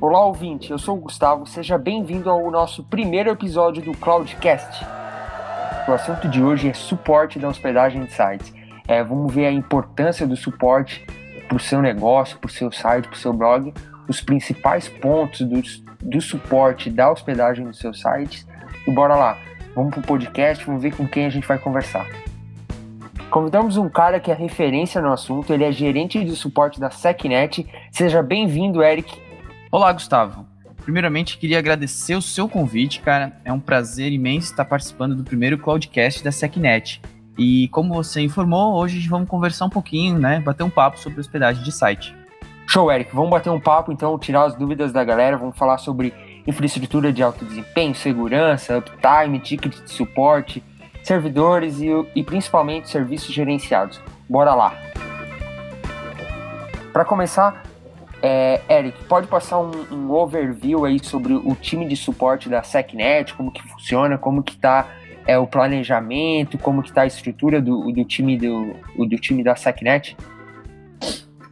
Olá, ouvinte, eu sou o Gustavo, seja bem-vindo ao nosso primeiro episódio do Cloudcast. O assunto de hoje é suporte da hospedagem de sites. É, vamos ver a importância do suporte para o seu negócio, para o seu site, para o seu blog, os principais pontos do, do suporte da hospedagem dos seus sites. E bora lá, vamos para o podcast, vamos ver com quem a gente vai conversar. Convidamos um cara que é referência no assunto, ele é gerente de suporte da SecNet. Seja bem-vindo, Eric. Olá, Gustavo. Primeiramente, queria agradecer o seu convite, cara. É um prazer imenso estar participando do primeiro Cloudcast da SecNet. E como você informou, hoje vamos conversar um pouquinho, né? Bater um papo sobre hospedagem de site. Show, Eric. Vamos bater um papo, então, tirar as dúvidas da galera. Vamos falar sobre infraestrutura de alto desempenho, segurança, uptime, ticket de suporte, servidores e, e principalmente serviços gerenciados. Bora lá! Para começar, é, Eric, pode passar um, um, overview aí sobre o time de suporte da SecNet, como que funciona, como que está é, o planejamento, como que está a estrutura do, do, time do, do time da SecNet?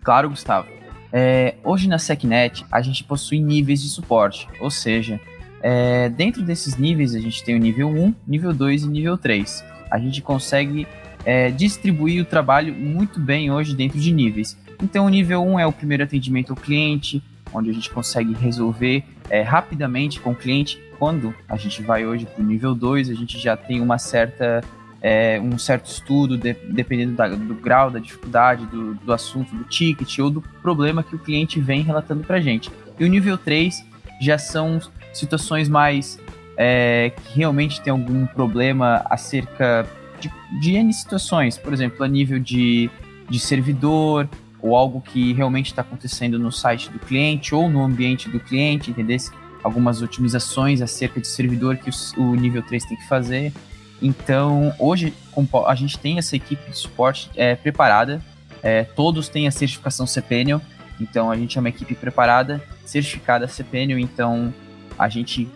Claro, Gustavo. É, hoje na SecNet a gente possui níveis de suporte, ou seja, é, dentro desses níveis, a gente tem o nível 1, nível 2 e nível 3. A gente consegue é, distribuir o trabalho muito bem hoje dentro de níveis. Então, o nível 1 é o primeiro atendimento ao cliente, onde a gente consegue resolver é, rapidamente com o cliente. Quando a gente vai hoje para o nível 2, a gente já tem uma certa, é, um certo estudo, de, dependendo da, do grau, da dificuldade, do, do assunto, do ticket ou do problema que o cliente vem relatando para a gente. E o nível 3 já são situações mais é, que realmente tem algum problema acerca de, de N situações, por exemplo, a nível de, de servidor, ou algo que realmente está acontecendo no site do cliente ou no ambiente do cliente, entendeu? Algumas otimizações acerca de servidor que o, o nível 3 tem que fazer. Então, hoje a gente tem essa equipe de suporte é, preparada, é, todos têm a certificação CPNL, então a gente é uma equipe preparada, certificada CPNL, então a gente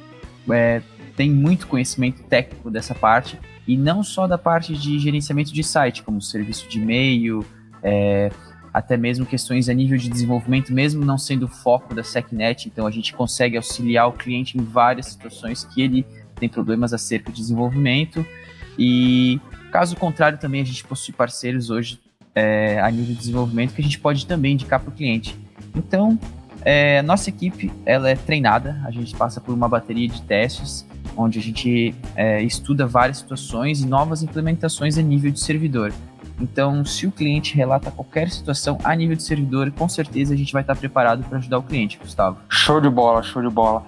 é, tem muito conhecimento técnico dessa parte, e não só da parte de gerenciamento de site, como serviço de e-mail, é, até mesmo questões a nível de desenvolvimento, mesmo não sendo o foco da SecNet, então a gente consegue auxiliar o cliente em várias situações que ele tem problemas acerca de desenvolvimento, e caso contrário também a gente possui parceiros hoje é, a nível de desenvolvimento que a gente pode também indicar para o cliente. Então, é, nossa equipe ela é treinada, a gente passa por uma bateria de testes, onde a gente é, estuda várias situações e novas implementações a nível de servidor. Então, se o cliente relata qualquer situação a nível de servidor, com certeza a gente vai estar preparado para ajudar o cliente, Gustavo. Show de bola, show de bola.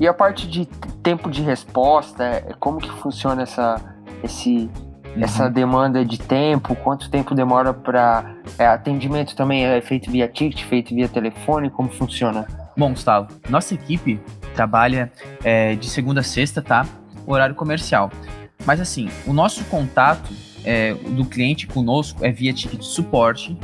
E a parte de tempo de resposta, como que funciona essa, esse, uhum. essa demanda de tempo, quanto tempo demora para é, atendimento também é feito via ticket, feito via telefone, como funciona? Bom, Gustavo, nossa equipe trabalha é, de segunda a sexta, tá? Horário comercial. Mas assim, o nosso contato é, do cliente conosco é via ticket de suporte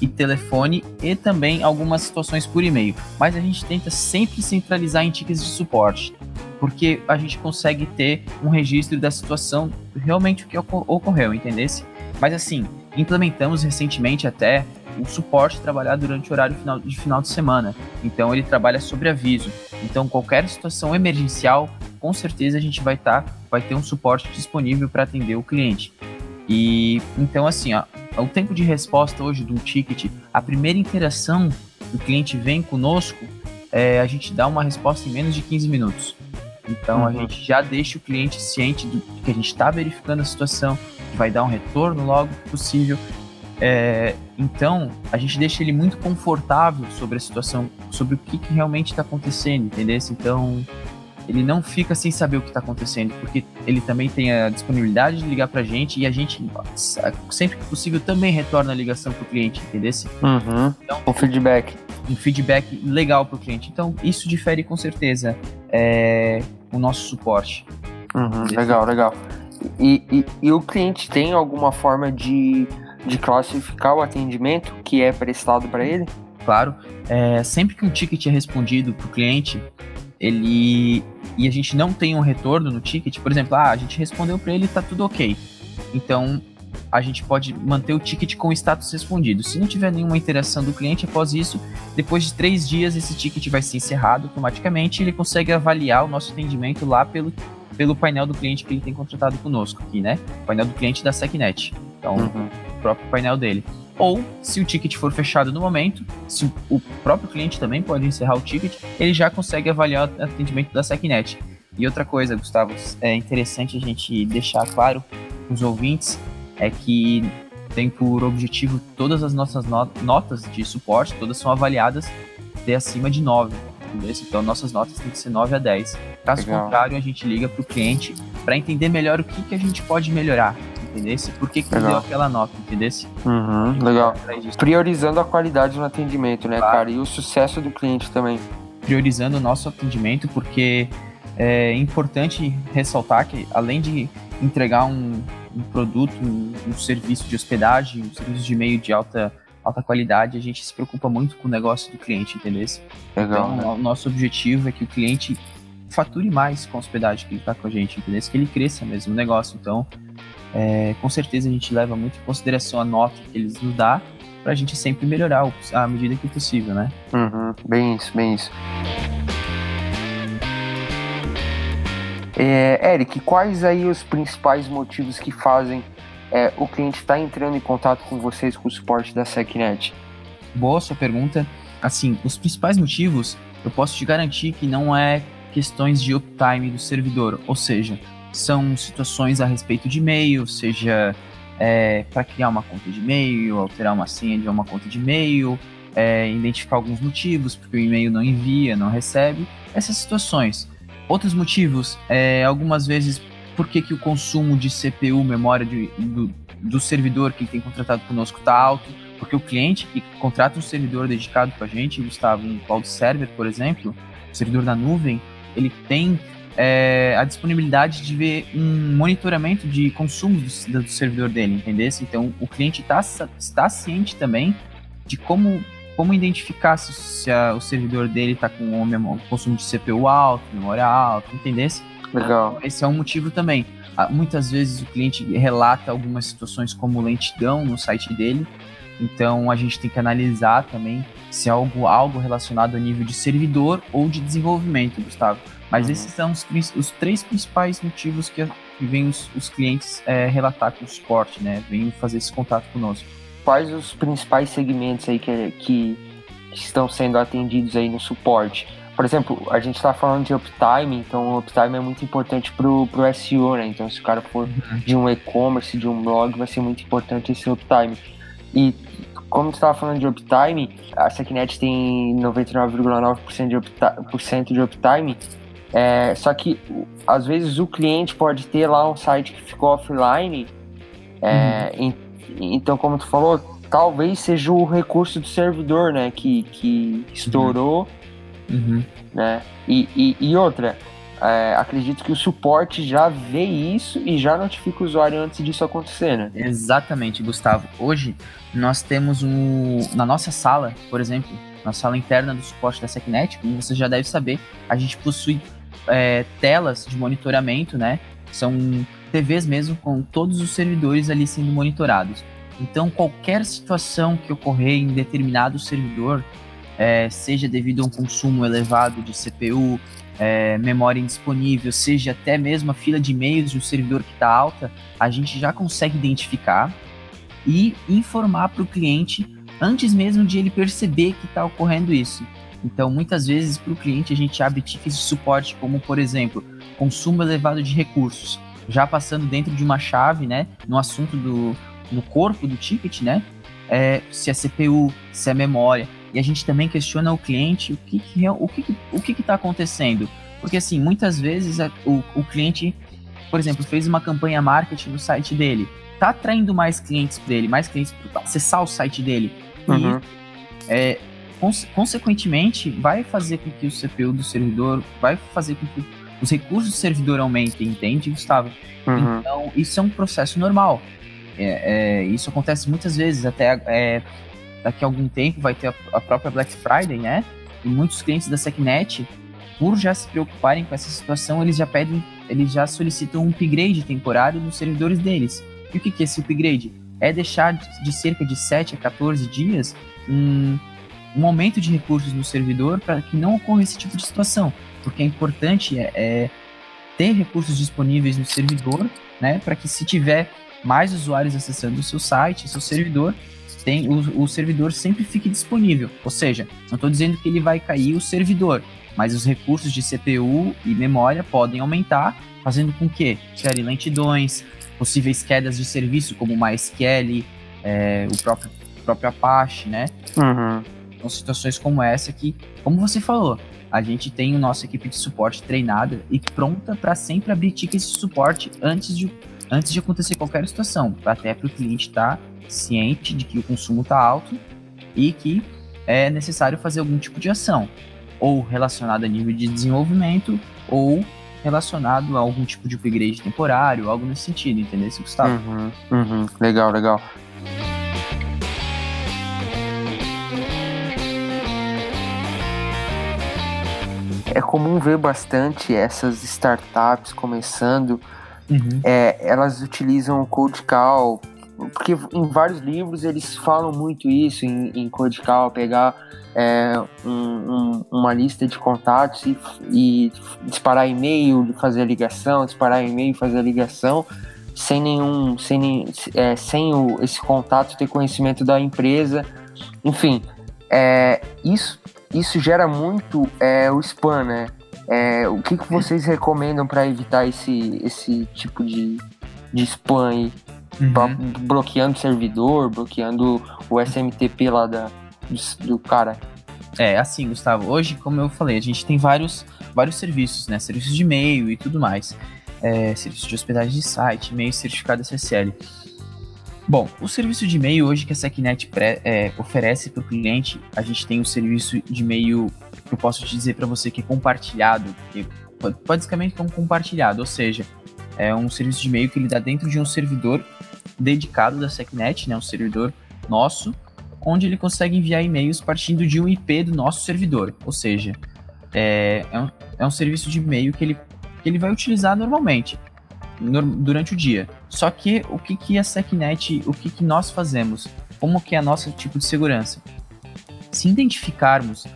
e telefone e também algumas situações por e-mail. Mas a gente tenta sempre centralizar em tickets de suporte porque a gente consegue ter um registro da situação realmente o que ocorreu, entendesse? Mas assim, implementamos recentemente até o suporte trabalhar durante o horário final, de final de semana. Então ele trabalha sobre aviso. Então qualquer situação emergencial, com certeza a gente vai estar, tá, vai ter um suporte disponível para atender o cliente. E então assim, ó, o tempo de resposta hoje do ticket, a primeira interação do cliente vem conosco, é, a gente dá uma resposta em menos de 15 minutos. Então uhum. a gente já deixa o cliente ciente de que a gente está verificando a situação, que vai dar um retorno logo possível. É, então a gente deixa ele muito confortável sobre a situação, sobre o que, que realmente está acontecendo, entendeu? Então ele não fica sem saber o que está acontecendo, porque ele também tem a disponibilidade de ligar para a gente e a gente, sempre que possível, também retorna a ligação para o cliente, entendeu? Uhum. Então, o feedback. Um feedback legal para o cliente. Então, isso difere com certeza é, o nosso suporte. Uhum, legal, legal. E, e, e, o cliente tem alguma forma de, de classificar o atendimento que é prestado para ele? Claro. É, sempre que um ticket é respondido para o cliente, ele e a gente não tem um retorno no ticket, por exemplo, ah, a gente respondeu para ele, tá tudo ok. Então, a gente pode manter o ticket com o status respondido. Se não tiver nenhuma interação do cliente após isso, depois de três dias esse ticket vai ser encerrado automaticamente ele consegue avaliar o nosso atendimento lá pelo, pelo painel do cliente que ele tem contratado conosco aqui, né? O painel do cliente da SecNet. Então, uhum. o próprio painel dele. Ou, se o ticket for fechado no momento, se o próprio cliente também pode encerrar o ticket, ele já consegue avaliar o atendimento da SecNet. E outra coisa, Gustavo, é interessante a gente deixar claro para os ouvintes é que tem por objetivo todas as nossas notas de suporte, todas são avaliadas de acima de 9. Entendeu? Então nossas notas têm que ser 9 a 10. Caso Legal. contrário, a gente liga para o cliente para entender melhor o que, que a gente pode melhorar. Entendesse? Por que, que deu aquela nota, entendesse? Uhum, legal. Priorizando a qualidade no atendimento, né, claro. cara? E o sucesso do cliente também. Priorizando o nosso atendimento, porque é importante ressaltar que, além de entregar um, um produto, um, um, serviço de hospedagem, um serviço de e-mail de alta, alta qualidade, a gente se preocupa muito com o negócio do cliente, entendeu? Legal, então, né? o nosso objetivo é que o cliente fature mais com a hospedagem que ele está com a gente, entendeu? Que ele cresça mesmo o negócio. Então, é, com certeza a gente leva muito em consideração a nota que eles nos dão para a gente sempre melhorar à medida que possível, né? Uhum, bem isso, bem isso. É, Eric, quais aí os principais motivos que fazem é, o cliente estar tá entrando em contato com vocês com o suporte da SecNet? Boa sua pergunta. Assim, os principais motivos, eu posso te garantir que não é questões de uptime do servidor, ou seja, são situações a respeito de e-mail, seja é, para criar uma conta de e-mail, alterar uma senha de uma conta de e-mail, é, identificar alguns motivos, porque o e-mail não envia, não recebe, essas situações. Outros motivos, é, algumas vezes, por que, que o consumo de CPU, memória de, do, do servidor que tem contratado conosco está alto, porque o cliente que contrata um servidor dedicado para a gente, Gustavo, um cloud server, por exemplo, servidor da nuvem, ele tem é, a disponibilidade de ver um monitoramento de consumo do, do servidor dele, entendeu? Então, o cliente tá, está ciente também de como como identificar se, se a, o servidor dele está com um consumo de CPU alto, memória alta, entendesse? Legal. Então, esse é um motivo também. Ah, muitas vezes o cliente relata algumas situações como lentidão no site dele, então a gente tem que analisar também se é algo, algo relacionado a nível de servidor ou de desenvolvimento, Gustavo. Mas uhum. esses são os, os, três principais motivos que, que vêm os, os clientes é, relatar com o suporte, né? Vêm fazer esse contato conosco quais os principais segmentos aí que, que estão sendo atendidos aí no suporte? Por exemplo, a gente está falando de uptime, então o uptime é muito importante para o SEO, né? Então, se o cara for de um e-commerce, de um blog, vai ser muito importante esse uptime. E como você estava falando de uptime, a Secnet tem 99,9% de, uptime, de uptime, é, só que às vezes o cliente pode ter lá um site que ficou offline, é, uhum. Então, como tu falou, talvez seja o recurso do servidor, né? Que, que estourou, uhum. Né? E, e, e outra, é, acredito que o suporte já vê isso e já notifica o usuário antes disso acontecer, né? Exatamente, Gustavo. Hoje nós temos um, na nossa sala, por exemplo, na sala interna do suporte da SecNet, como você já deve saber, a gente possui é, telas de monitoramento, né? São TVs mesmo com todos os servidores ali sendo monitorados. Então, qualquer situação que ocorrer em determinado servidor, é, seja devido a um consumo elevado de CPU, é, memória indisponível, seja até mesmo a fila de e-mails de um servidor que está alta, a gente já consegue identificar e informar para o cliente antes mesmo de ele perceber que está ocorrendo isso. Então, muitas vezes, para o cliente, a gente abre tickets de suporte, como, por exemplo, consumo elevado de recursos já passando dentro de uma chave, né, no assunto do no corpo do ticket, né, é, se é CPU, se é memória, e a gente também questiona o cliente o que que, o que, o que está acontecendo, porque assim muitas vezes o, o cliente, por exemplo, fez uma campanha marketing no site dele, tá atraindo mais clientes para ele, mais clientes para acessar o site dele, uhum. e é, consequentemente vai fazer com que o CPU do servidor, vai fazer com que os recursos do servidor aumentem, entende, Gustavo? Uhum. Então, isso é um processo normal. É, é, isso acontece muitas vezes, até é, daqui a algum tempo vai ter a, a, própria Black Friday, né? E muitos clientes da SecNet, por já se preocuparem com essa situação, eles já pedem, eles já solicitam um upgrade temporário nos servidores deles. E o que, que é esse upgrade? É deixar de cerca de 7 a 14 dias um, um aumento de recursos no servidor para que não ocorra esse tipo de situação. Porque é importante é, é ter recursos disponíveis no servidor, né, para que se tiver mais usuários acessando o seu site, seu servidor, tem, o, o servidor sempre fique disponível. Ou seja, não estou dizendo que ele vai cair o servidor, mas os recursos de CPU e memória podem aumentar, fazendo com que gerem lentidões, possíveis quedas de serviço como MySQL, é, o próprio, próprio Apache, né? Uhum. Então, situações como essa que, como você falou, a gente tem a nossa equipe de suporte treinada e pronta para sempre abrir tickets de suporte antes de, antes de acontecer qualquer situação, até para o cliente estar tá ciente de que o consumo está alto e que é necessário fazer algum tipo de ação, ou relacionada a nível de desenvolvimento, ou relacionado a algum tipo de upgrade temporário, algo nesse sentido, entendeu, Gustavo? Uhum, uhum. Legal, legal. é comum ver bastante essas startups começando, uhum. é, elas utilizam o Code Call, porque em vários livros eles falam muito isso em, em Code Call, pegar é, um, um, uma lista de contatos e, e disparar e-mail, fazer a ligação, disparar e-mail, fazer a ligação, sem nenhum, sem, é, sem o, esse contato ter conhecimento da empresa, enfim, é, isso isso gera muito é, o spam, né? É, o que, que vocês recomendam para evitar esse, esse tipo de, de spam aí? Uhum. Bloqueando o servidor, bloqueando o SMTP lá da, do, do cara. É, assim, Gustavo, hoje, como eu falei, a gente tem vários, vários serviços, né? Serviços de e-mail e tudo mais. É, serviço de hospedagem de site, e-mail certificado SSL. Bom, o serviço de e-mail hoje que a SecNet é, oferece para o cliente, a gente tem o um serviço de e-mail que eu posso te dizer para você que é compartilhado, que basicamente é um compartilhado, ou seja, é um serviço de e-mail que ele dá dentro de um servidor dedicado da SecNet, né, um servidor nosso, onde ele consegue enviar e-mails partindo de um IP do nosso servidor, ou seja, é, é, um, é um serviço de e-mail que ele, que ele vai utilizar normalmente durante o dia. Só que o que, que a SecNet, o que, que nós fazemos? Como que é nosso tipo de segurança? Se identificarmos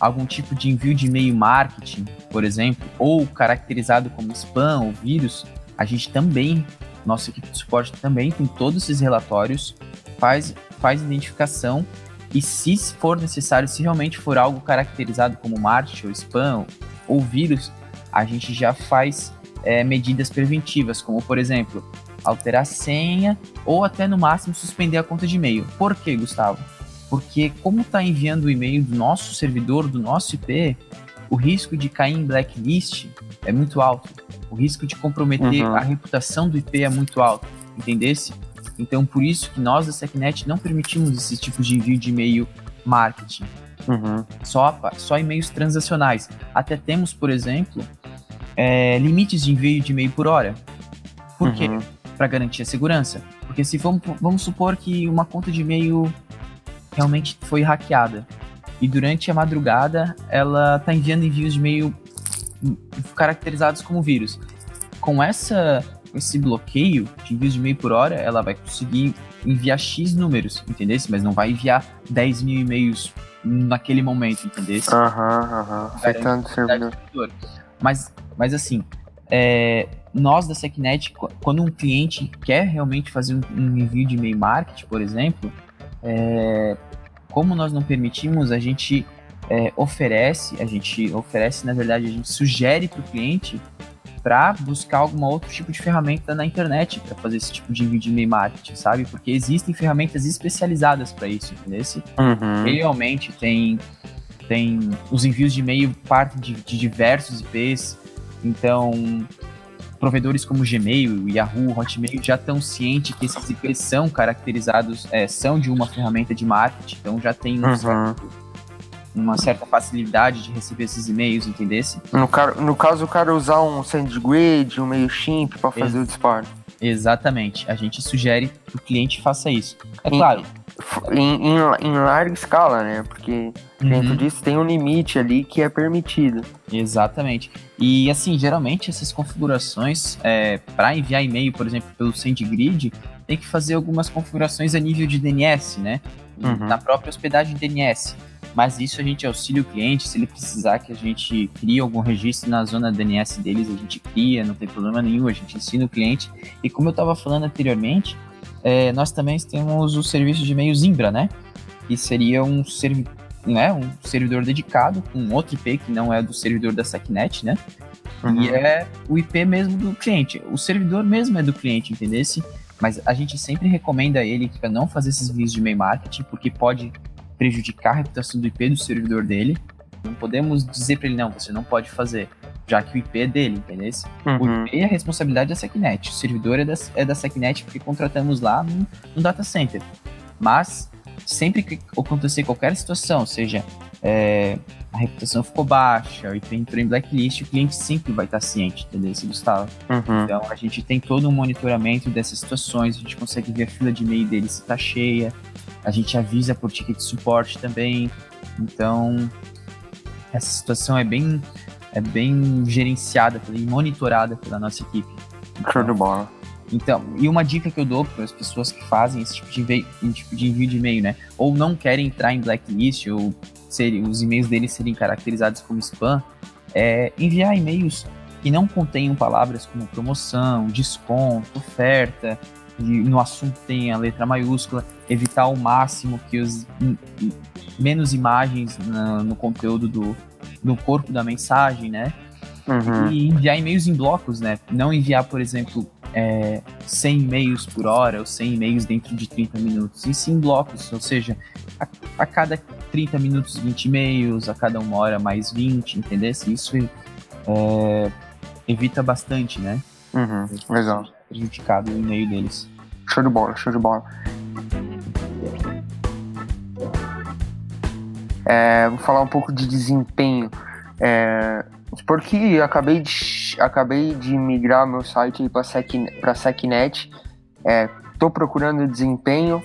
algum tipo de envio de e-mail marketing, por exemplo, ou caracterizado como spam ou vírus, a gente também, nossa equipe de suporte também tem todos esses relatórios, faz, faz identificação e se for necessário, se realmente for algo caracterizado como marketing ou spam ou vírus, a gente já faz é, medidas preventivas, como por exemplo, alterar a senha ou até no máximo suspender a conta de e-mail. Por quê, Gustavo? Porque como está enviando o e-mail do nosso servidor, do nosso IP, o risco de cair em blacklist é muito alto. O risco de comprometer uhum. a reputação do IP é muito alto, entendesse? Então, por isso que nós da SecNet não permitimos esse tipo de envio de e-mail marketing. Uhum. Só, só e-mails transacionais. Até temos, por exemplo, é, limites de envio de e-mail por hora. Por uhum. quê? Para garantir a segurança. Porque se vamos, vamos supor que uma conta de e-mail realmente foi hackeada e durante a madrugada ela está enviando envios de e-mail caracterizados como vírus. Com essa esse bloqueio de envios de e-mail por hora, ela vai conseguir enviar X números, entendeu? Mas não vai enviar 10 mil e-mails naquele momento, entendeu? Aham, aham. Afetando o servidor. Mas mas assim, é, nós da SecNet, quando um cliente quer realmente fazer um, um envio de e-mail marketing, por exemplo, é, como nós não permitimos, a gente é, oferece, a gente oferece, na verdade, a gente sugere para o cliente para buscar algum outro tipo de ferramenta na internet para fazer esse tipo de envio de e-mail marketing, sabe? Porque existem ferramentas especializadas para isso, entendeu? Uhum. Realmente tem, tem os envios de e-mail partem de, de diversos IPs, então, provedores como Gmail, Yahoo, Hotmail já estão cientes que esses IPs são caracterizados, é, são de uma ferramenta de marketing, então já tem um uhum. certo, uma certa facilidade de receber esses e-mails, entendesse? No, no caso, o cara usar um SendGrid, um MailChimp para fazer Ex o disparo. Exatamente. A gente sugere que o cliente faça isso. É claro, em, em, em, larga escala, né? Porque uhum. dentro disso tem um limite ali que é permitido. Exatamente. E assim, geralmente essas configurações é, para enviar e-mail, por exemplo, pelo SendGrid, tem que fazer algumas configurações a nível de DNS, né? Uhum. Na própria hospedagem DNS. Mas isso a gente auxilia o cliente, se ele precisar que a gente crie algum registro na zona DNS deles, a gente cria, não tem problema nenhum, a gente ensina o cliente. E como eu estava falando anteriormente, é, nós também temos o serviço de e-mail Zimbra, né? Que seria um, servi né, um servidor dedicado com outro IP que não é do servidor da SecNet, né? Uhum. E é o IP mesmo do cliente. O servidor mesmo é do cliente, entendesse? Mas a gente sempre recomenda a ele para não fazer esses vídeos de e-mail marketing, porque pode prejudicar a reputação do IP do servidor dele. Não podemos dizer para ele, não, você não pode fazer, já que o IP é dele, entendeu? Uhum. O IP é a responsabilidade da SecNet. O servidor é da, é da SecNet porque contratamos lá no, no data center. Mas, sempre que acontecer qualquer situação, seja é, a reputação ficou baixa, o IP entrou em blacklist, o cliente sempre vai estar ciente, entendeu, Gustavo? Uhum. Então, a gente tem todo um monitoramento dessas situações, a gente consegue ver a fila de e-mail dele se está cheia, a gente avisa por ticket de suporte também. Então, essa situação é bem, é bem gerenciada e monitorada pela nossa equipe. Show de bola. Então, e uma dica que eu dou para as pessoas que fazem esse tipo de, envio, tipo de envio de e-mail, né? Ou não querem entrar em blacklist, ou ser, os e-mails deles serem caracterizados como spam, é enviar e-mails que não contenham palavras como promoção, desconto, oferta, e no assunto tem a letra maiúscula, evitar ao máximo que os menos imagens no, no conteúdo do, do corpo da mensagem, né? Uhum. E enviar e-mails em blocos, né? Não enviar, por exemplo, é, 100 e-mails por hora ou 100 e-mails dentro de 30 minutos, e sim em blocos, ou seja, a, a, cada 30 minutos 20 e-mails, a cada uma hora mais 20, entendeu? Isso é, evita bastante, né? Uhum. Legal. Prejudicado o e-mail deles. Show de bola, show de bola. É, vou falar um pouco de desempenho. É, porque acabei de, acabei de migrar meu site para Sec, SecNet. Estou é, procurando desempenho.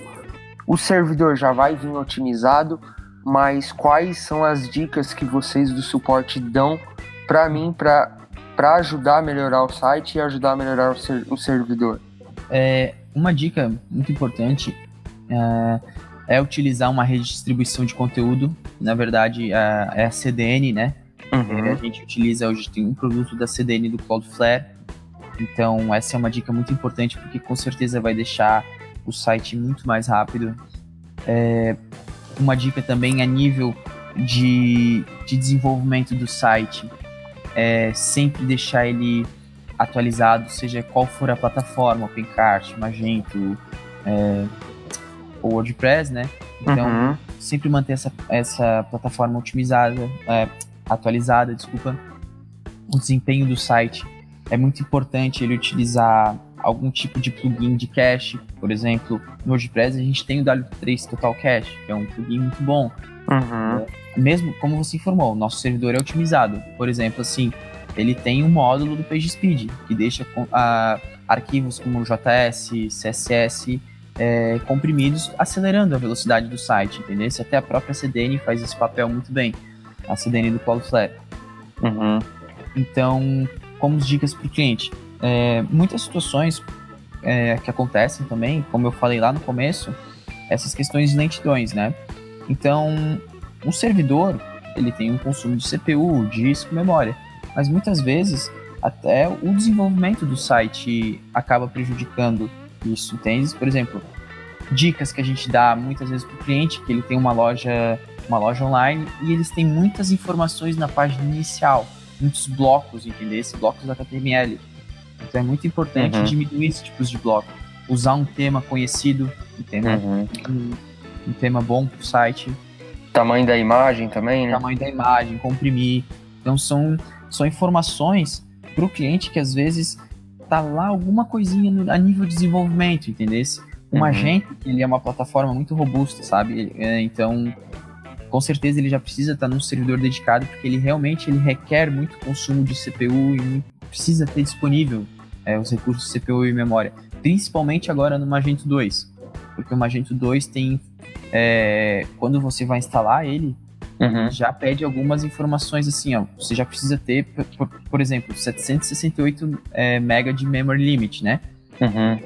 O servidor já vai vir otimizado, mas quais são as dicas que vocês do suporte dão para mim para ajudar a melhorar o site e ajudar a melhorar o, ser, o servidor? É, uma dica muito importante é, é, utilizar uma rede de distribuição de conteúdo. Na verdade, é, é a CDN, né? Uhum. A gente utiliza hoje tem um produto da CDN do Cloudflare. Então, essa é uma dica muito importante porque com certeza vai deixar o site muito mais rápido. É, uma dica também a nível de, de desenvolvimento do site é sempre deixar ele atualizado, seja qual for a plataforma, OpenCart, Magento, é, ou WordPress, né? Então, uhum. sempre manter essa, essa plataforma otimizada, é, atualizada, desculpa. O desempenho do site é muito importante ele utilizar algum tipo de plugin de cache, por exemplo, no WordPress a gente tem o W3 Total Cache, que é um plugin muito bom. Uhum. É, mesmo como você informou, o nosso servidor é otimizado. Por exemplo, assim, ele tem um módulo do PageSpeed, que deixa arquivos como JS, CSS é, comprimidos, acelerando a velocidade do site, entendeu? Até a própria CDN faz esse papel muito bem, a CDN do Cloudflare. Uhum. Então, como dicas para o cliente, é, muitas situações é, que acontecem também, como eu falei lá no começo, essas questões de lentidões, né? Então, um servidor, ele tem um consumo de CPU, disco, memória mas muitas vezes até o desenvolvimento do site acaba prejudicando isso, entende? Por exemplo, dicas que a gente dá muitas vezes para o cliente, que ele tem uma loja, uma loja online e eles têm muitas informações na página inicial, muitos blocos, entendeu? Esses blocos HTML. Então é muito importante Uhum. diminuir esses tipos de bloco, usar um tema conhecido, entendeu? Uhum. Um, um tema bom para o site, Tamanho da imagem também, né? tamanho da imagem, comprimir. Então são, são informações para o cliente que às vezes tá lá alguma coisinha no- a nível de desenvolvimento, entendeu? Um Uhum. agente, ele é uma plataforma muito robusta, sabe? É, então, com certeza ele já precisa estar num servidor dedicado, porque ele realmente ele requer muito consumo de CPU e precisa ter disponível é, os recursos CPU e memória. Principalmente agora no Magento 2, porque o Magento 2 tem... é, quando você vai instalar ele, Uhum. já pede algumas informações assim, ó. Você já precisa ter, por, por- exemplo, 768 é, mega de memory limit, né? Uhum.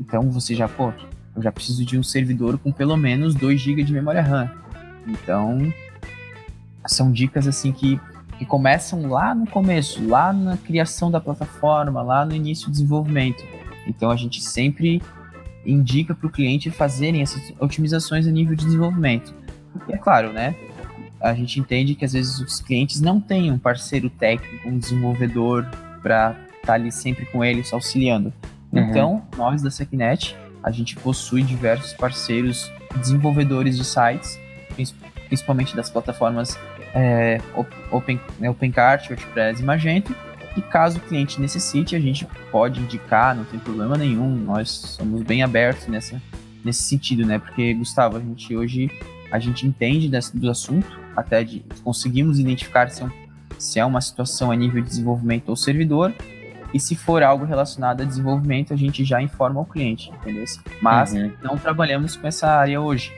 Então você já, pô, eu já preciso de um servidor com pelo menos 2 GB de memória RAM. Então, são dicas assim que, que começam lá no começo, lá na criação da plataforma, lá no início do desenvolvimento. Então a gente sempre indica para o cliente fazerem essas otimizações a nível de desenvolvimento. E é claro, né? A gente entende que às vezes os clientes não têm um parceiro técnico, um desenvolvedor para estar tá ali sempre com eles auxiliando. Uhum. Então, nós da SecNet, a gente possui diversos parceiros desenvolvedores de sites, principalmente das plataformas é, Open, né, OpenCart, WordPress e Magento. E caso o cliente necessite, a gente pode indicar, não tem problema nenhum. Nós somos bem abertos nessa, nesse sentido, né? Porque, Gustavo, a gente hoje a gente entende desse, do assunto, até de conseguimos identificar se é, um, se é uma situação a nível de desenvolvimento ou servidor, e se for algo relacionado a desenvolvimento, a gente já informa o cliente, entendeu? Mas uhum. não trabalhamos com essa área hoje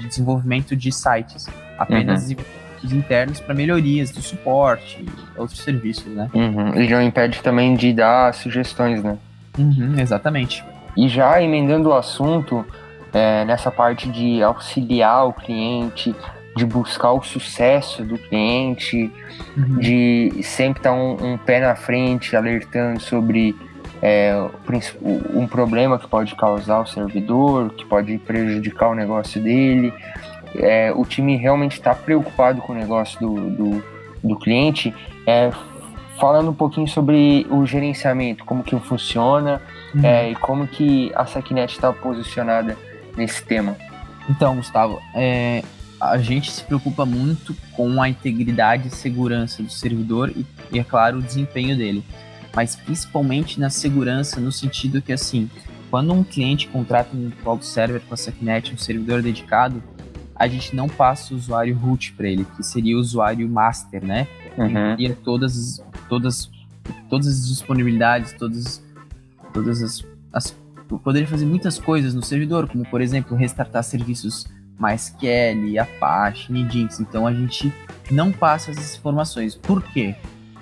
de desenvolvimento de sites, apenas uhum. Internos para melhorias do suporte e outros serviços, né? Uhum. E não impede também de dar sugestões, né? Uhum, exatamente. E já emendando o assunto, é, nessa parte de auxiliar o cliente, de buscar o sucesso do cliente, uhum. de sempre estar um, um, pé na frente, alertando sobre é, um problema que pode causar o servidor, que pode prejudicar o negócio dele. É, o time realmente está preocupado com o negócio do, do, do cliente. É, falando um pouquinho sobre o gerenciamento, como que funciona uhum. é, e como que a Secnet está posicionada nesse tema. Então, Gustavo, é, a gente se preocupa muito com a integridade e segurança do servidor e, e, é claro, o desempenho dele mas principalmente na segurança, no sentido que, assim, quando um cliente contrata um cloud server com a SecNet, um servidor dedicado, a gente não passa o usuário root para ele, que seria o usuário master, né? Uhum. E todas, todas, todas as disponibilidades, todas, todas as, as poderia fazer muitas coisas no servidor, como por exemplo restartar serviços MySQL, Apache, Nginx. Então a gente não passa essas informações. Por quê?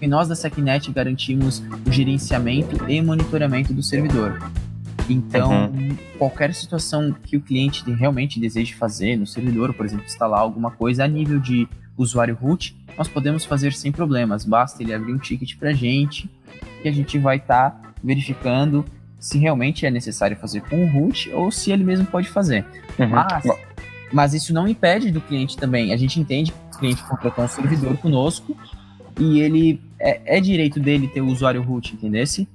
e nós da SecNet garantimos o gerenciamento e monitoramento do servidor. Então, uhum. qualquer situação que o cliente realmente deseje fazer no servidor, por exemplo, instalar alguma coisa a nível de usuário root, nós podemos fazer sem problemas. Basta ele abrir um ticket para a gente que a gente vai estar tá verificando se realmente é necessário fazer com o root ou se ele mesmo pode fazer. Uhum. Mas, mas isso não impede do cliente também. A gente entende que o cliente contratou um servidor conosco e ele é, é direito dele ter o usuário root, entendesse?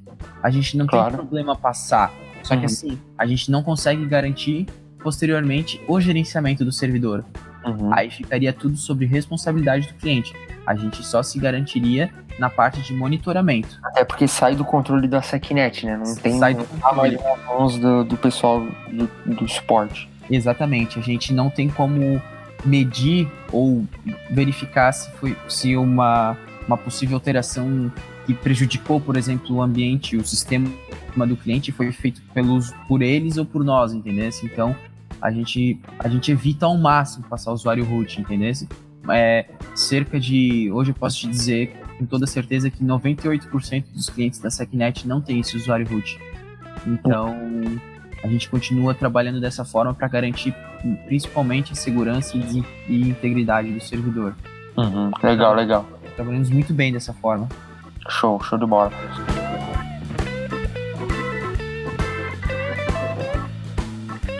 A gente não claro. tem problema passar. Só uhum. que assim, a gente não consegue garantir posteriormente o gerenciamento do servidor. Uhum. Aí ficaria tudo sobre responsabilidade do cliente. A gente só se garantiria na parte de monitoramento. É porque sai do controle da SecNet, né? Não tem sai do controle nas mãos do, do pessoal do, do suporte. Exatamente. A gente não tem como medir ou verificar se foi se uma uma possível alteração que prejudicou, por exemplo, o ambiente, o sistema do cliente foi feito pelos, por eles ou por nós, entendeu? Então, a gente, a gente evita ao máximo passar o usuário root, entendeu? É, cerca de, hoje eu posso te dizer com toda certeza que 98% dos clientes da SecNet não tem esse usuário root. Então, a gente continua trabalhando dessa forma para garantir principalmente a segurança e, e integridade do servidor. Uhum, legal, legal. Trabalhamos muito bem dessa forma. Show, show de bola.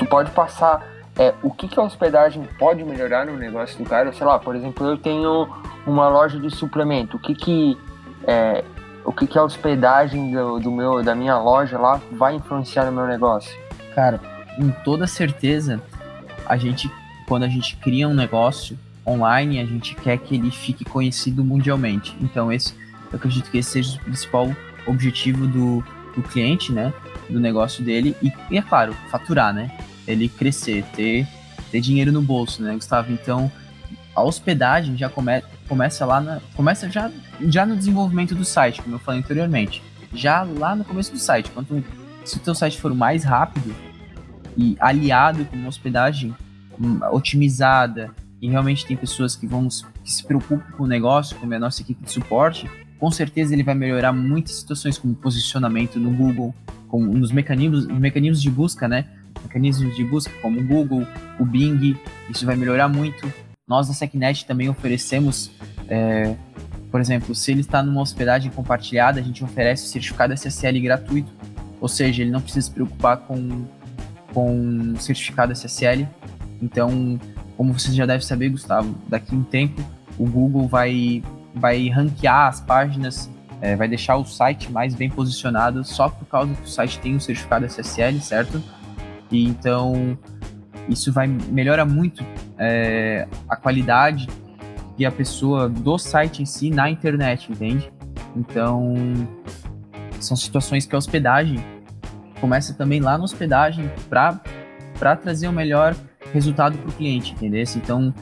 Pode passar é, o que, que a hospedagem pode melhorar no negócio do cara? Sei lá, por exemplo, eu tenho uma loja de suplemento. O que que, é, o que, que a hospedagem do, do, meu, da minha loja lá vai influenciar no meu negócio? Cara, com toda certeza, a gente, quando a gente cria um negócio, online, a gente quer que ele fique conhecido mundialmente. Então, esse, eu acredito que esse seja o principal objetivo do, do cliente, né? Do negócio dele. E, e, é claro, faturar, né? Ele crescer, ter, ter dinheiro no bolso, né, Gustavo? Então, a hospedagem já come, começa lá na. Começa já, já no desenvolvimento do site, como eu falei anteriormente. Já lá no começo do site. Quanto, se o teu site for mais rápido e aliado com uma hospedagem hum, otimizada, e realmente tem pessoas que vão que se preocupam com o negócio, como é a nossa equipe de suporte, com certeza ele vai melhorar muitas situações como posicionamento no Google, com, nos mecanismos, mecanismos de busca, né? Mecanismos de busca como o Google, o Bing, isso vai melhorar muito. Nós da SecNet também oferecemos, é, por exemplo, se ele está numa hospedagem compartilhada, a gente oferece o certificado SSL gratuito, ou seja, ele não precisa se preocupar com, com certificado SSL. Então, como você já deve saber, Gustavo, daqui a um tempo o Google vai, vai ranquear as páginas é, vai deixar o site mais bem posicionado só por causa que o site tem um certificado SSL, certo? E então isso vai melhora muito é, a qualidade e a pessoa do site em si na internet, entende? Então são situações que a hospedagem começa também lá na hospedagem para para trazer o melhor resultado para o cliente, entendeu? Então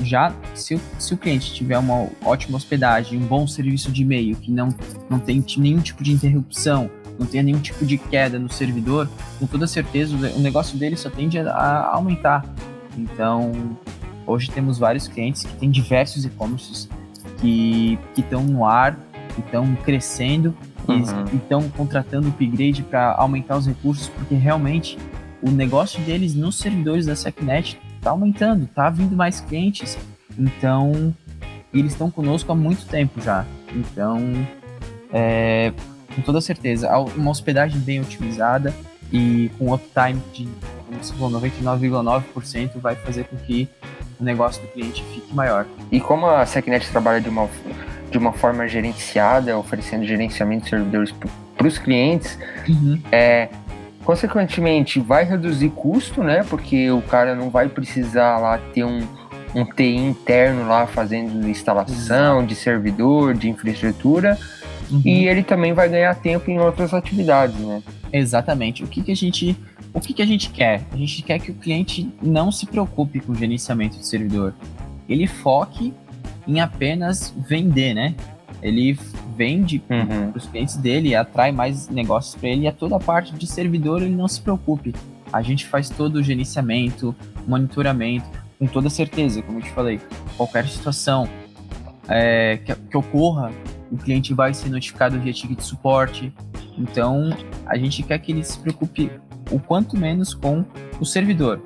já se o, se o cliente tiver uma ótima hospedagem, um bom serviço de e-mail, que não, não tem nenhum tipo de interrupção, não tenha nenhum tipo de queda no servidor, com toda certeza o negócio dele só tende a aumentar. Então, hoje temos vários clientes que têm diversos e-commerces que estão no ar, que estão crescendo uhum. e estão contratando upgrade para aumentar os recursos, porque realmente o negócio deles nos servidores da SecNet tá aumentando, tá vindo mais clientes. Então, eles estão conosco há muito tempo já. Então, é, com toda certeza, uma hospedagem bem otimizada e com uptime de, como você falou, 99,9% vai fazer com que o negócio do cliente fique maior. E como a SecNet trabalha de uma, de uma forma gerenciada, oferecendo gerenciamento de servidores para os clientes, uhum. é, Consequentemente, vai reduzir custo, né? Porque o cara não vai precisar lá ter um, um TI interno lá fazendo instalação de servidor, de infraestrutura. Uhum. E ele também vai ganhar tempo em outras atividades, né? Exatamente. O que, que a gente o que, que a gente quer? A gente quer que o cliente não se preocupe com o gerenciamento de servidor. Ele foque em apenas vender, né? Ele vende uhum. para os clientes dele, atrai mais negócios para ele e a toda a parte de servidor ele não se preocupe. A gente faz todo o gerenciamento, monitoramento, com toda certeza, como eu te falei. Qualquer situação é, que, que, ocorra, o cliente vai ser notificado via ticket de suporte. Então, a gente quer que ele se preocupe o quanto menos com o servidor.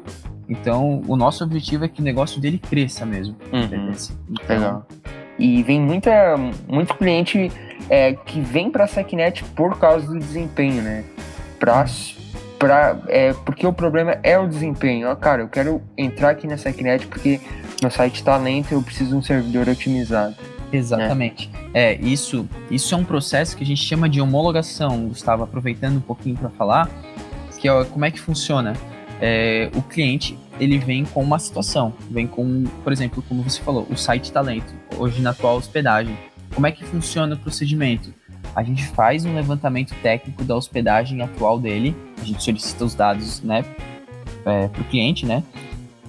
Então, o nosso objetivo é que o negócio dele cresça mesmo. Uhum. Então, Legal. E vem muita, muito cliente é, que vem para a SecNet por causa do desempenho, né? Pra, pra, é, porque o problema é o desempenho. Ó, cara, eu quero entrar aqui na SecNet porque meu site está lento e eu preciso de um servidor otimizado. Exatamente. Né? É, isso, isso é um processo que a gente chama de homologação. Gustavo, aproveitando um pouquinho para falar, que é como é que funciona. É, o cliente ele vem com uma situação, vem com, por exemplo, como você falou, o site talento, hoje na atual hospedagem. Como é que funciona o procedimento? A gente faz um levantamento técnico da hospedagem atual dele, a gente solicita os dados, né, é, para o cliente, né,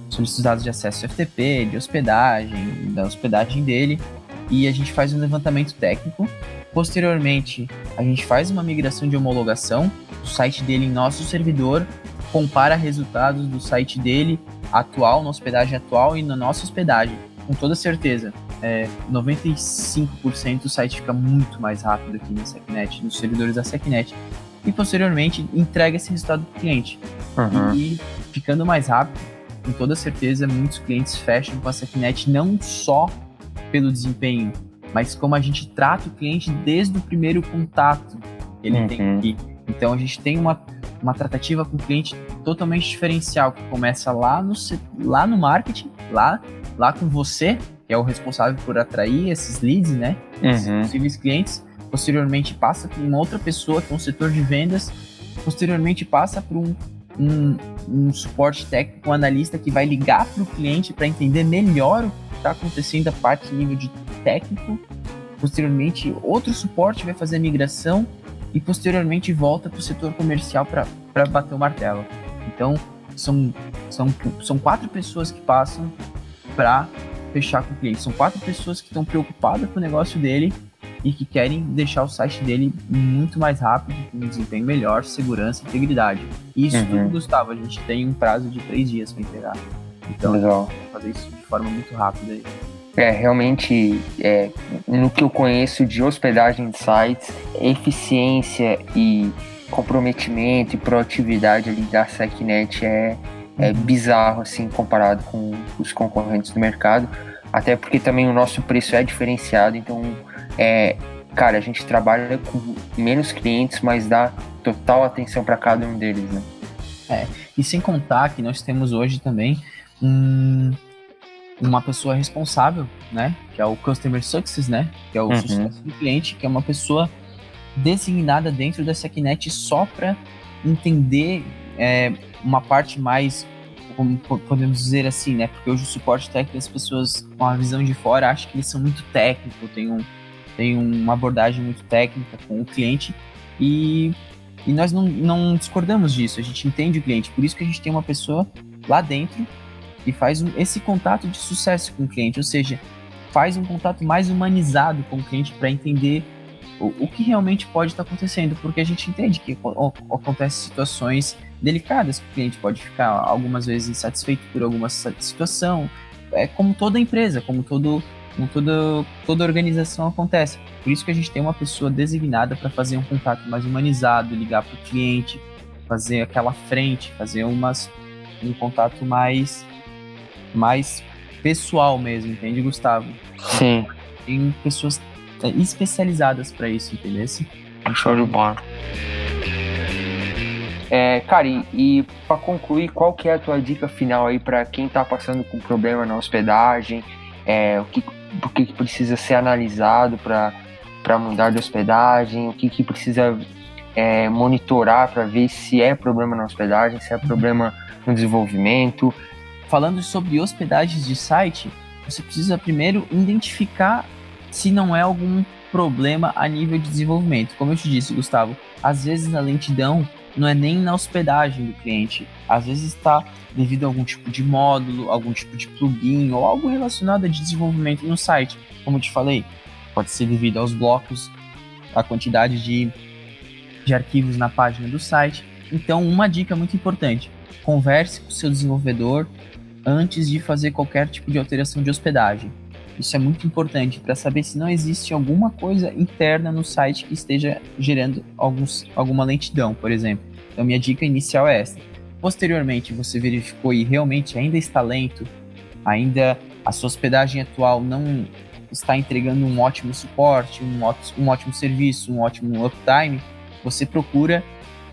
solicita os dados de acesso FTP, de hospedagem, da hospedagem dele, e a gente faz um levantamento técnico. Posteriormente, a gente faz uma migração de homologação do site dele em nosso servidor compara resultados do site dele atual, na hospedagem atual e na nossa hospedagem. Com toda certeza, é, 95% do site fica muito mais rápido aqui na SecNet, nos servidores da SecNet. E posteriormente entrega esse resultado para o cliente. Uhum. E, e ficando mais rápido, com toda certeza, muitos clientes fecham com a SecNet não só pelo desempenho, mas como a gente trata o cliente desde o primeiro contato que ele uhum. tem aqui. Então a gente tem uma uma tratativa com o cliente totalmente diferencial, que começa lá no, lá no marketing, lá, lá com você, que é o responsável por atrair esses leads, né? Esses uhum. possíveis clientes. Posteriormente passa por uma outra pessoa, que é um setor de vendas. Posteriormente passa por um, um, um suporte técnico, um analista que vai ligar para o cliente para entender melhor o que está acontecendo a parte nível de técnico. Posteriormente, outro suporte vai fazer a migração e posteriormente volta para o setor comercial para bater o martelo. Então, são, são, são quatro pessoas que passam para fechar com o cliente. São quatro pessoas que estão preocupadas com o negócio dele e que querem deixar o site dele muito mais rápido, com um desempenho melhor, segurança, integridade. Isso uhum. tudo, Gustavo, a gente tem um prazo de três dias para entregar. Então, Legal. fazer isso forma muito rápida. É, realmente, é, no que eu conheço de hospedagem de sites, eficiência e, comprometimento e proatividade ali da SecNet é, é uhum. bizarro, assim, comparado com os concorrentes do mercado. Até porque também o nosso preço é diferenciado, então, é, cara, a gente trabalha com menos clientes, mas dá total atenção para cada um deles, né? É, e sem contar que nós temos hoje também um, uma pessoa responsável, né? Que é o Customer Success, né? Que é o uhum. sucesso do cliente, que é uma pessoa designada dentro da SecNet só para entender é, uma parte mais, como podemos dizer assim, né? Porque hoje o suporte técnico as pessoas com a visão de fora acham que eles são muito técnicos, tem, um, tem uma abordagem muito técnica com o cliente e, e nós não, não discordamos disso, a gente entende o cliente, por isso que a gente tem uma pessoa lá dentro e faz um, esse contato de sucesso com o cliente, ou seja, faz um contato mais humanizado com o cliente para entender o, o, que realmente pode estar tá acontecendo, porque a gente entende que acontecem situações delicadas que o cliente pode ficar algumas vezes insatisfeito por alguma situação, é como toda empresa, como todo como toda, toda organização acontece. Por isso que a gente tem uma pessoa designada para fazer um contato mais humanizado, ligar para o cliente, fazer aquela frente, fazer umas, um contato mais mais pessoal mesmo, entende, Gustavo? Sim. Tem pessoas especializadas para isso, entendeu? Show de bola. É, cara, e, e para concluir, qual que é a tua dica final aí para quem tá passando com problema na hospedagem? É, o que, o que precisa ser analisado para mudar de hospedagem? O que, que precisa é, monitorar para ver se é problema na hospedagem, se é problema no desenvolvimento? Falando sobre hospedagens de site, você precisa primeiro identificar se não é algum problema a nível de desenvolvimento. Como eu te disse, Gustavo, às vezes a lentidão não é nem na hospedagem do cliente, às vezes está devido a algum tipo de módulo, algum tipo de plugin ou algo relacionado a desenvolvimento no site. Como eu te falei, pode ser devido aos blocos, a quantidade de, de arquivos na página do site. Então, uma dica muito importante: converse com o seu desenvolvedor antes de fazer qualquer tipo de alteração de hospedagem. Isso é muito importante para saber se não existe alguma coisa interna no site que esteja gerando alguns, alguma lentidão, por exemplo. Então, minha dica inicial é essa. Posteriormente, você verificou e realmente ainda está lento, ainda a sua hospedagem atual não está entregando um ótimo suporte, um, um ótimo serviço, um ótimo uptime, você procura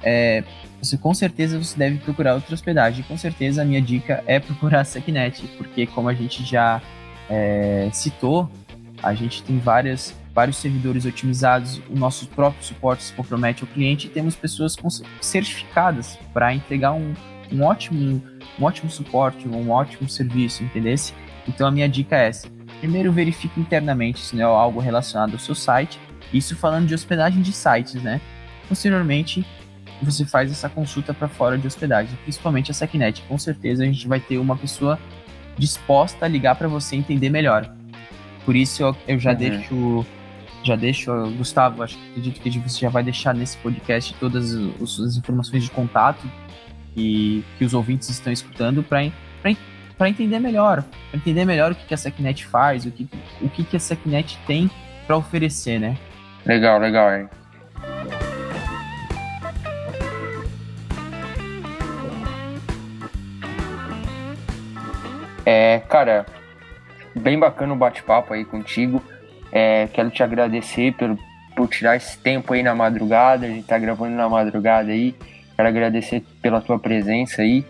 é, você com certeza você deve procurar outra hospedagem. Com certeza a minha dica é procurar a Secnet, porque como a gente já é, citou, a gente tem várias, vários servidores otimizados, o nosso próprio suporte se compromete ao cliente e temos pessoas certificadas para entregar um, um, ótimo, um ótimo suporte, um ótimo serviço, entendeu? Então a minha dica é essa. Primeiro verifique internamente se não é algo relacionado ao seu site, isso falando de hospedagem de sites, né? Posteriormente, você faz essa consulta para fora de hospedagem, principalmente a SecNet. Com certeza a gente vai ter uma pessoa disposta a ligar para você entender melhor. Por isso eu, eu já uhum. deixo já deixo, Gustavo, acho que acredito que você já vai deixar nesse podcast todas as informações de contato e que os ouvintes estão escutando para entender melhor, para entender melhor o que, que a SecNet faz, o que, o que, que a SecNet tem para oferecer, né? Legal, legal, hein? É, cara, bem bacana o bate-papo aí contigo. É, quero te agradecer por, por tirar esse tempo aí na madrugada. A gente tá gravando na madrugada aí. Quero agradecer pela tua presença aí.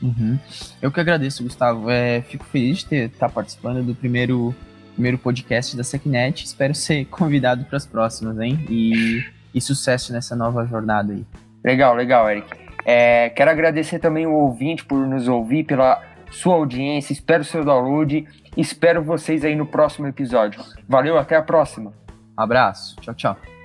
Uhum. Eu que agradeço, Gustavo. É, fico feliz de estar tá participando do primeiro, primeiro podcast da Secnet. Espero ser convidado para as próximas, hein? E, e sucesso nessa nova jornada aí. Legal, legal, Eric. É, quero agradecer também o ouvinte por nos ouvir, pela sua audiência, espero seu download. Espero vocês aí no próximo episódio. Valeu, até a próxima. Abraço. Tchau, tchau.